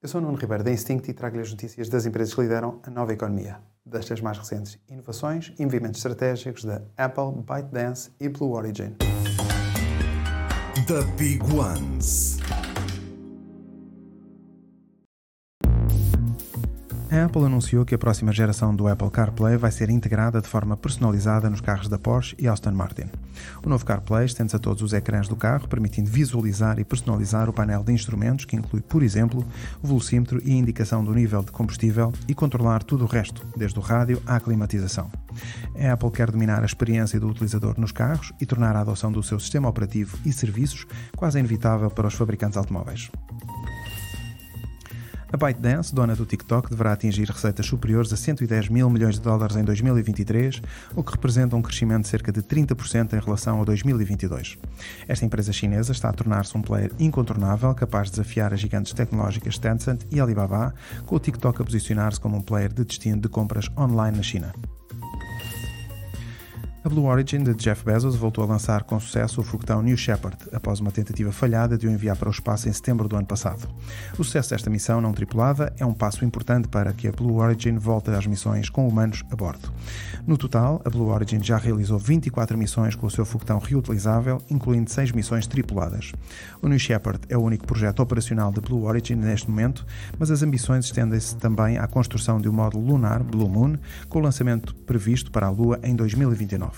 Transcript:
Eu sou Nuno Ribeiro da Instinct e trago-lhe as notícias das empresas que lideram a nova economia, destas mais recentes inovações e movimentos estratégicos da Apple, ByteDance e Blue Origin. The Big Ones. A Apple anunciou que a próxima geração do Apple CarPlay vai ser integrada de forma personalizada nos carros da Porsche e Aston Martin. O novo CarPlay estende-se a todos os ecrãs do carro, permitindo visualizar e personalizar o painel de instrumentos, que inclui, por exemplo, o velocímetro e a indicação do nível de combustível e controlar tudo o resto, desde o rádio à climatização. A Apple quer dominar a experiência do utilizador nos carros e tornar a adoção do seu sistema operativo e serviços quase inevitável para os fabricantes automóveis. A ByteDance, dona do TikTok, deverá atingir receitas superiores a 110 mil milhões de dólares em 2023, o que representa um crescimento de cerca de 30% em relação a 2022. Esta empresa chinesa está a tornar-se um player incontornável, capaz de desafiar as gigantes tecnológicas Tencent e Alibaba, com o TikTok a posicionar-se como um player de destino de compras online na China. A Blue Origin de Jeff Bezos voltou a lançar com sucesso o foguetão New Shepard, após uma tentativa falhada de o enviar para o espaço em setembro do ano passado. O sucesso desta missão não tripulada é um passo importante para que a Blue Origin volte às missões com humanos a bordo. No total, a Blue Origin já realizou 24 missões com o seu foguetão reutilizável, incluindo 6 missões tripuladas. O New Shepard é o único projeto operacional da Blue Origin neste momento, mas as ambições estendem-se também à construção de um módulo lunar, Blue Moon, com o lançamento previsto para a Lua em 2029.